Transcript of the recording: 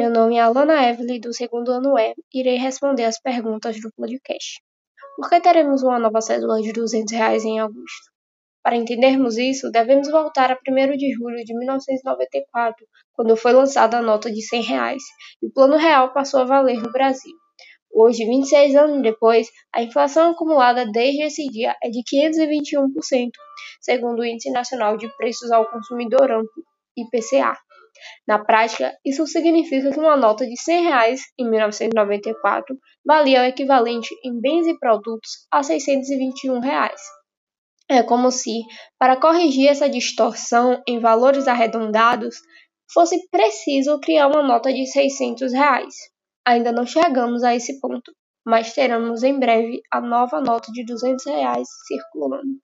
Meu nome é Alana Evelyn, do segundo ano E, irei responder as perguntas do podcast. Por que teremos uma nova cédula de 200 reais em agosto? Para entendermos isso, devemos voltar a 1 de julho de 1994, quando foi lançada a nota de 100 reais, e o plano real passou a valer no Brasil. Hoje, 26 anos depois, a inflação acumulada desde esse dia é de 521%, segundo o Índice Nacional de Preços ao Consumidor Amplo, IPCA. Na prática, isso significa que uma nota de 100 reais em 1994 valia o equivalente em bens e produtos a 621 reais. É como se, para corrigir essa distorção em valores arredondados, fosse preciso criar uma nota de 600 reais. Ainda não chegamos a esse ponto, mas teremos em breve a nova nota de 200 reais circulando.